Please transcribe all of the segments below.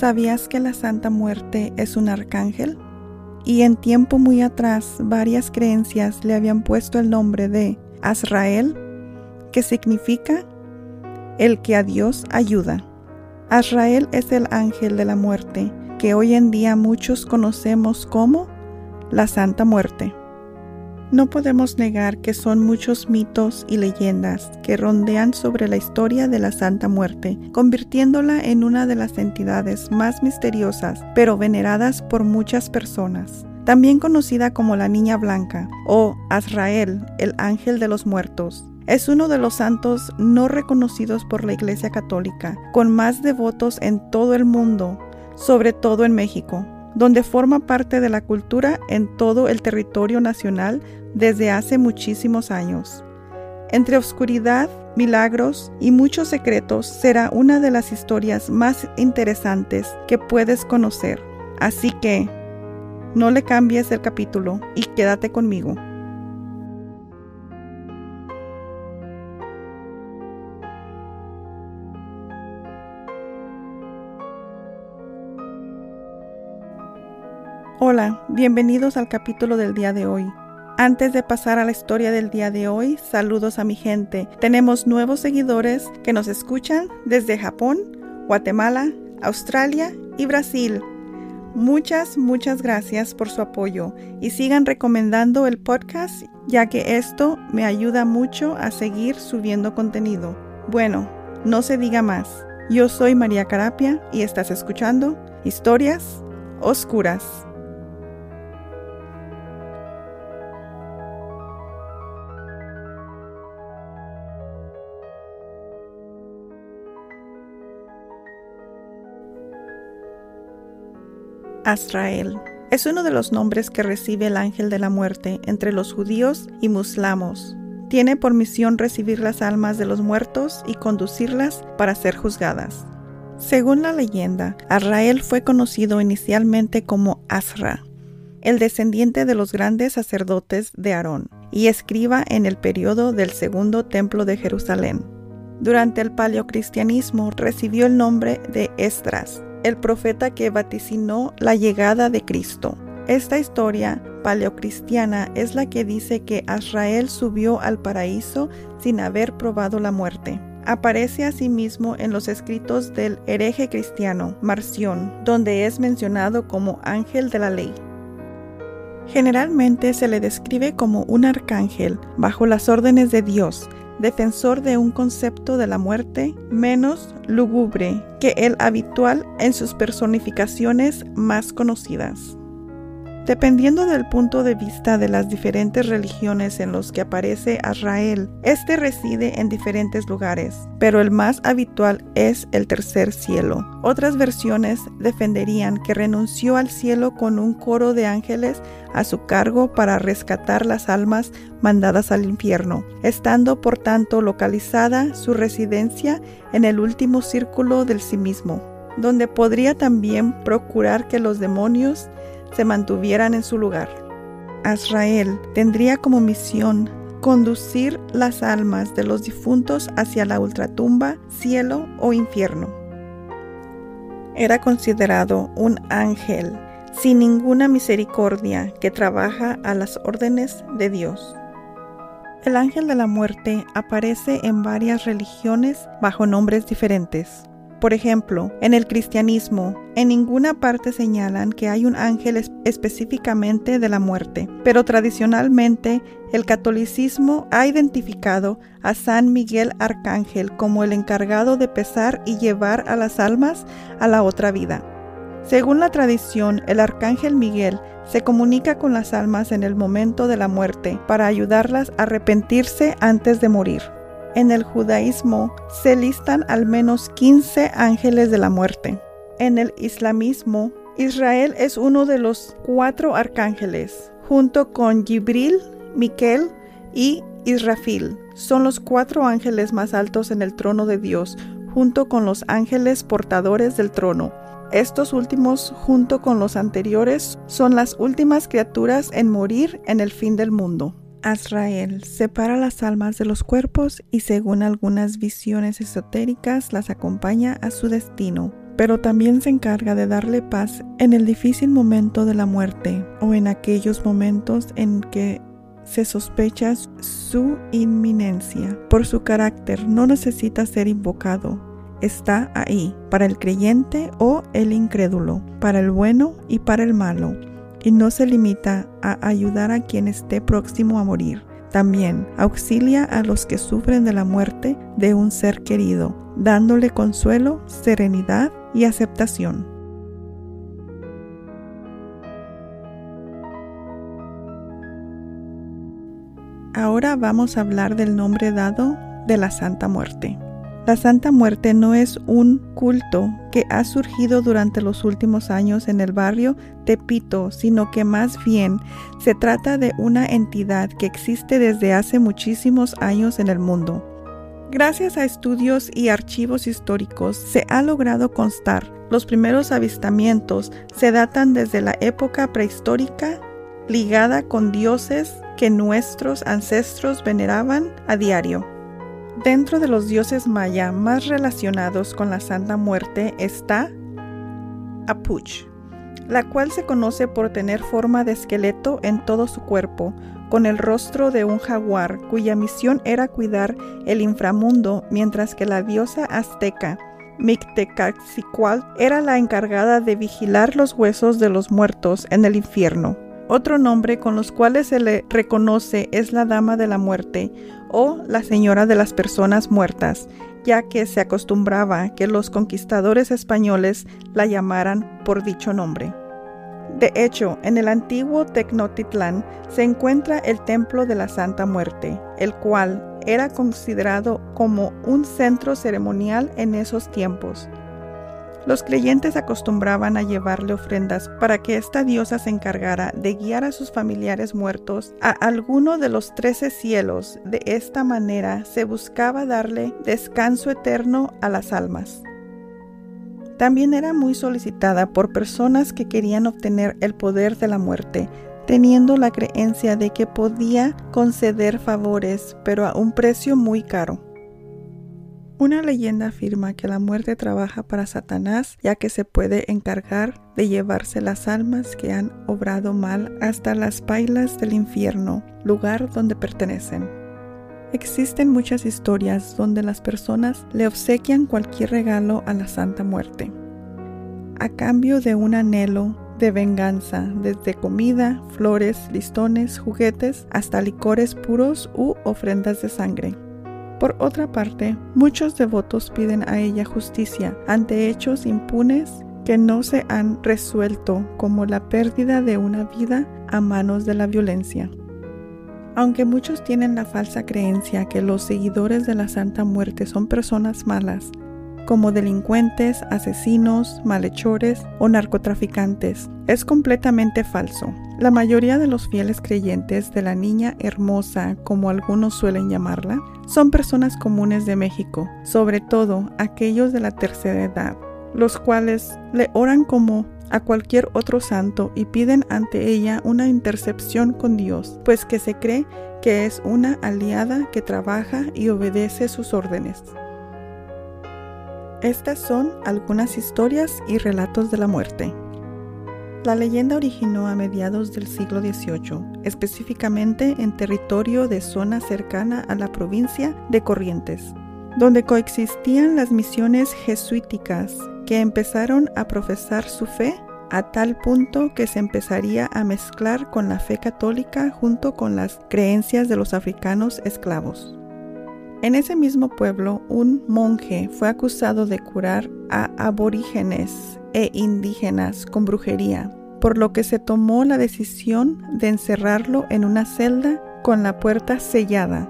¿Sabías que la Santa Muerte es un arcángel? Y en tiempo muy atrás varias creencias le habían puesto el nombre de Azrael, que significa el que a Dios ayuda. Azrael es el ángel de la muerte, que hoy en día muchos conocemos como la Santa Muerte. No podemos negar que son muchos mitos y leyendas que rondean sobre la historia de la Santa Muerte, convirtiéndola en una de las entidades más misteriosas, pero veneradas por muchas personas. También conocida como la Niña Blanca o Azrael, el ángel de los muertos. Es uno de los santos no reconocidos por la Iglesia Católica, con más devotos en todo el mundo, sobre todo en México donde forma parte de la cultura en todo el territorio nacional desde hace muchísimos años. Entre oscuridad, milagros y muchos secretos será una de las historias más interesantes que puedes conocer. Así que, no le cambies el capítulo y quédate conmigo. Hola, bienvenidos al capítulo del día de hoy. Antes de pasar a la historia del día de hoy, saludos a mi gente. Tenemos nuevos seguidores que nos escuchan desde Japón, Guatemala, Australia y Brasil. Muchas, muchas gracias por su apoyo y sigan recomendando el podcast ya que esto me ayuda mucho a seguir subiendo contenido. Bueno, no se diga más. Yo soy María Carapia y estás escuchando Historias Oscuras. Azrael. Es uno de los nombres que recibe el ángel de la muerte entre los judíos y muslamos. Tiene por misión recibir las almas de los muertos y conducirlas para ser juzgadas. Según la leyenda, Azrael fue conocido inicialmente como Azra, el descendiente de los grandes sacerdotes de Aarón y escriba en el periodo del segundo templo de Jerusalén. Durante el paleocristianismo recibió el nombre de Estras, el profeta que vaticinó la llegada de Cristo. Esta historia paleocristiana es la que dice que Azrael subió al paraíso sin haber probado la muerte. Aparece asimismo en los escritos del hereje cristiano Marción, donde es mencionado como ángel de la ley. Generalmente se le describe como un arcángel bajo las órdenes de Dios, defensor de un concepto de la muerte menos lúgubre que el habitual en sus personificaciones más conocidas. Dependiendo del punto de vista de las diferentes religiones en los que aparece Azrael, este reside en diferentes lugares, pero el más habitual es el tercer cielo. Otras versiones defenderían que renunció al cielo con un coro de ángeles a su cargo para rescatar las almas mandadas al infierno, estando por tanto localizada su residencia en el último círculo del sí mismo, donde podría también procurar que los demonios se mantuvieran en su lugar. Azrael tendría como misión conducir las almas de los difuntos hacia la ultratumba, cielo o infierno. Era considerado un ángel sin ninguna misericordia que trabaja a las órdenes de Dios. El ángel de la muerte aparece en varias religiones bajo nombres diferentes. Por ejemplo, en el cristianismo, en ninguna parte señalan que hay un ángel específicamente de la muerte, pero tradicionalmente el catolicismo ha identificado a San Miguel Arcángel como el encargado de pesar y llevar a las almas a la otra vida. Según la tradición, el Arcángel Miguel se comunica con las almas en el momento de la muerte para ayudarlas a arrepentirse antes de morir. En el judaísmo se listan al menos 15 ángeles de la muerte. En el islamismo, Israel es uno de los cuatro arcángeles, junto con Gibril, Miquel y Israfil. Son los cuatro ángeles más altos en el trono de Dios, junto con los ángeles portadores del trono. Estos últimos, junto con los anteriores, son las últimas criaturas en morir en el fin del mundo. Azrael separa las almas de los cuerpos y según algunas visiones esotéricas las acompaña a su destino, pero también se encarga de darle paz en el difícil momento de la muerte o en aquellos momentos en que se sospecha su inminencia. Por su carácter no necesita ser invocado. Está ahí para el creyente o el incrédulo, para el bueno y para el malo, y no se limita a ayudar a quien esté próximo a morir. También auxilia a los que sufren de la muerte de un ser querido, dándole consuelo, serenidad y aceptación. Ahora vamos a hablar del nombre dado de la Santa Muerte. La Santa Muerte no es un culto que ha surgido durante los últimos años en el barrio Tepito, sino que más bien se trata de una entidad que existe desde hace muchísimos años en el mundo. Gracias a estudios y archivos históricos se ha logrado constar los primeros avistamientos se datan desde la época prehistórica ligada con dioses que nuestros ancestros veneraban a diario. Dentro de los dioses maya más relacionados con la Santa Muerte está Apuch, la cual se conoce por tener forma de esqueleto en todo su cuerpo, con el rostro de un jaguar, cuya misión era cuidar el inframundo, mientras que la diosa azteca Mictecacicual era la encargada de vigilar los huesos de los muertos en el infierno. Otro nombre con los cuales se le reconoce es la Dama de la Muerte o la Señora de las Personas Muertas, ya que se acostumbraba que los conquistadores españoles la llamaran por dicho nombre. De hecho, en el antiguo Tecnotitlán se encuentra el Templo de la Santa Muerte, el cual era considerado como un centro ceremonial en esos tiempos. Los creyentes acostumbraban a llevarle ofrendas para que esta diosa se encargara de guiar a sus familiares muertos a alguno de los trece cielos. De esta manera se buscaba darle descanso eterno a las almas. También era muy solicitada por personas que querían obtener el poder de la muerte, teniendo la creencia de que podía conceder favores, pero a un precio muy caro. Una leyenda afirma que la muerte trabaja para Satanás, ya que se puede encargar de llevarse las almas que han obrado mal hasta las pailas del infierno, lugar donde pertenecen. Existen muchas historias donde las personas le obsequian cualquier regalo a la Santa Muerte, a cambio de un anhelo de venganza, desde comida, flores, listones, juguetes, hasta licores puros u ofrendas de sangre. Por otra parte, muchos devotos piden a ella justicia ante hechos impunes que no se han resuelto, como la pérdida de una vida a manos de la violencia. Aunque muchos tienen la falsa creencia que los seguidores de la Santa Muerte son personas malas, como delincuentes, asesinos, malhechores o narcotraficantes. Es completamente falso. La mayoría de los fieles creyentes de la niña hermosa, como algunos suelen llamarla, son personas comunes de México, sobre todo aquellos de la tercera edad, los cuales le oran como a cualquier otro santo y piden ante ella una intercepción con Dios, pues que se cree que es una aliada que trabaja y obedece sus órdenes. Estas son algunas historias y relatos de la muerte. La leyenda originó a mediados del siglo XVIII, específicamente en territorio de zona cercana a la provincia de Corrientes, donde coexistían las misiones jesuíticas que empezaron a profesar su fe a tal punto que se empezaría a mezclar con la fe católica junto con las creencias de los africanos esclavos. En ese mismo pueblo, un monje fue acusado de curar a aborígenes e indígenas con brujería, por lo que se tomó la decisión de encerrarlo en una celda con la puerta sellada.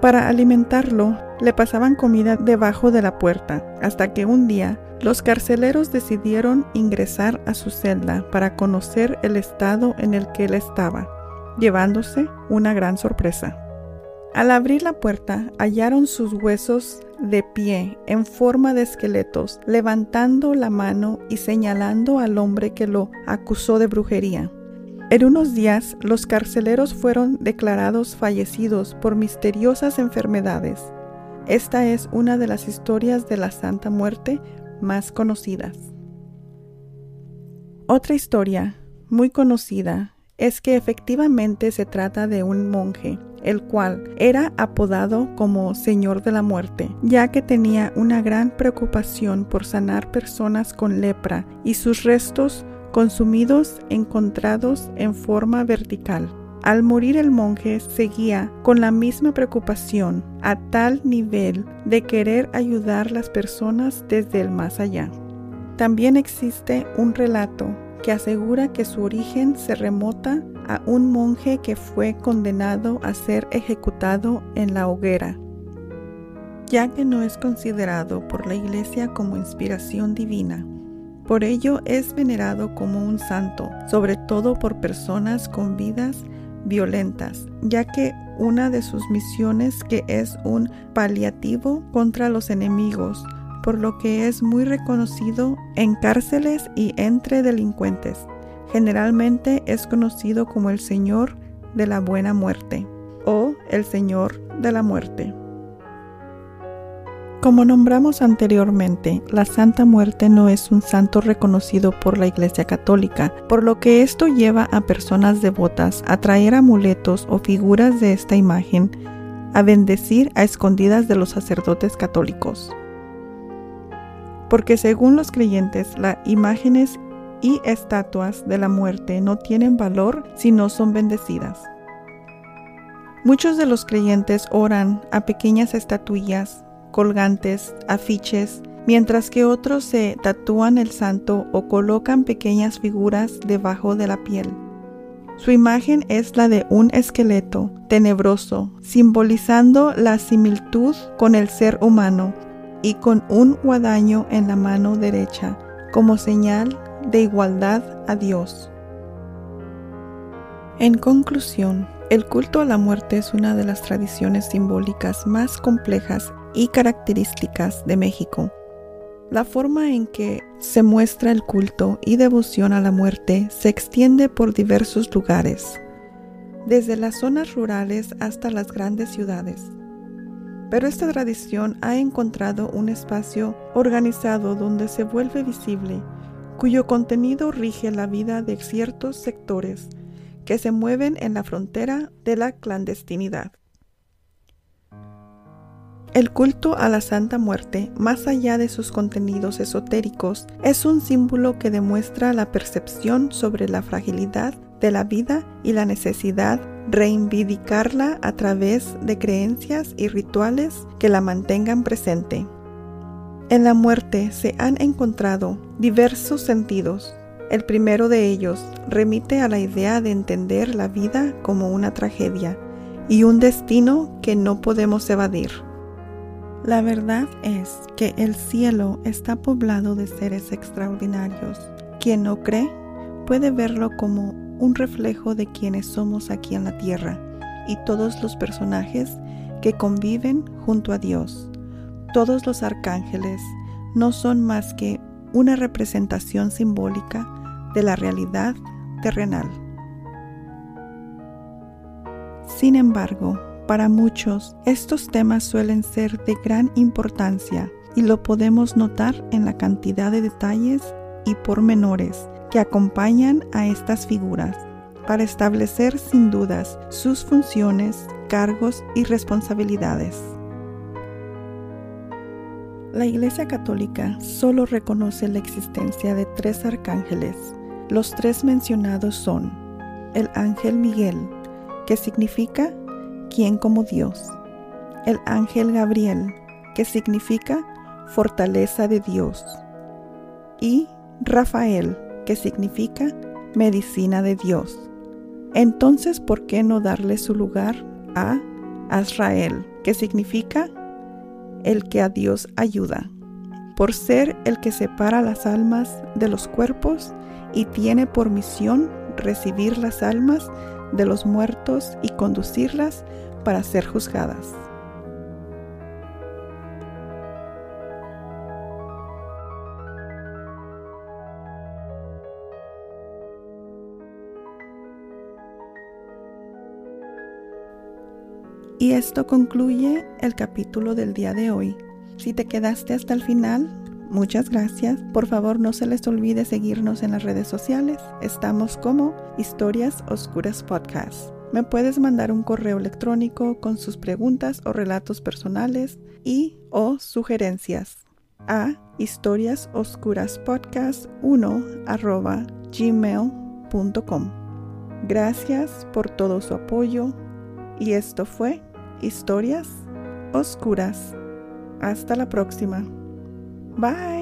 Para alimentarlo, le pasaban comida debajo de la puerta, hasta que un día los carceleros decidieron ingresar a su celda para conocer el estado en el que él estaba, llevándose una gran sorpresa. Al abrir la puerta hallaron sus huesos de pie en forma de esqueletos, levantando la mano y señalando al hombre que lo acusó de brujería. En unos días los carceleros fueron declarados fallecidos por misteriosas enfermedades. Esta es una de las historias de la Santa Muerte más conocidas. Otra historia muy conocida es que efectivamente se trata de un monje, el cual era apodado como Señor de la Muerte, ya que tenía una gran preocupación por sanar personas con lepra y sus restos consumidos encontrados en forma vertical. Al morir el monje seguía con la misma preocupación a tal nivel de querer ayudar a las personas desde el más allá. También existe un relato que asegura que su origen se remota a un monje que fue condenado a ser ejecutado en la hoguera, ya que no es considerado por la Iglesia como inspiración divina. Por ello es venerado como un santo, sobre todo por personas con vidas violentas, ya que una de sus misiones que es un paliativo contra los enemigos, por lo que es muy reconocido en cárceles y entre delincuentes. Generalmente es conocido como el Señor de la Buena Muerte o el Señor de la Muerte. Como nombramos anteriormente, la Santa Muerte no es un santo reconocido por la Iglesia Católica, por lo que esto lleva a personas devotas a traer amuletos o figuras de esta imagen a bendecir a escondidas de los sacerdotes católicos. Porque según los creyentes, las imágenes y estatuas de la muerte no tienen valor si no son bendecidas. Muchos de los creyentes oran a pequeñas estatuillas colgantes, afiches, mientras que otros se tatúan el santo o colocan pequeñas figuras debajo de la piel. Su imagen es la de un esqueleto tenebroso, simbolizando la similitud con el ser humano y con un guadaño en la mano derecha, como señal de igualdad a Dios. En conclusión, el culto a la muerte es una de las tradiciones simbólicas más complejas y características de México. La forma en que se muestra el culto y devoción a la muerte se extiende por diversos lugares, desde las zonas rurales hasta las grandes ciudades. Pero esta tradición ha encontrado un espacio organizado donde se vuelve visible, cuyo contenido rige la vida de ciertos sectores que se mueven en la frontera de la clandestinidad. El culto a la Santa Muerte, más allá de sus contenidos esotéricos, es un símbolo que demuestra la percepción sobre la fragilidad de la vida y la necesidad reivindicarla a través de creencias y rituales que la mantengan presente. En la muerte se han encontrado diversos sentidos, el primero de ellos remite a la idea de entender la vida como una tragedia y un destino que no podemos evadir. La verdad es que el cielo está poblado de seres extraordinarios. Quien no cree puede verlo como un reflejo de quienes somos aquí en la tierra y todos los personajes que conviven junto a Dios. Todos los arcángeles no son más que una representación simbólica de la realidad terrenal. Sin embargo, para muchos estos temas suelen ser de gran importancia y lo podemos notar en la cantidad de detalles y pormenores que acompañan a estas figuras para establecer sin dudas sus funciones, cargos y responsabilidades. La Iglesia Católica solo reconoce la existencia de tres arcángeles. Los tres mencionados son el ángel Miguel, que significa quien como Dios, el ángel Gabriel, que significa fortaleza de Dios, y Rafael, que significa medicina de Dios. Entonces, ¿por qué no darle su lugar a Azrael, que significa el que a Dios ayuda? Por ser el que separa las almas de los cuerpos y tiene por misión recibir las almas de los muertos y conducirlas para ser juzgadas. Y esto concluye el capítulo del día de hoy. Si te quedaste hasta el final, Muchas gracias. Por favor, no se les olvide seguirnos en las redes sociales. Estamos como Historias Oscuras Podcast. Me puedes mandar un correo electrónico con sus preguntas o relatos personales y o sugerencias a historiasoscuraspodcast1 arroba gmail.com. Gracias por todo su apoyo y esto fue Historias Oscuras. Hasta la próxima. Bye.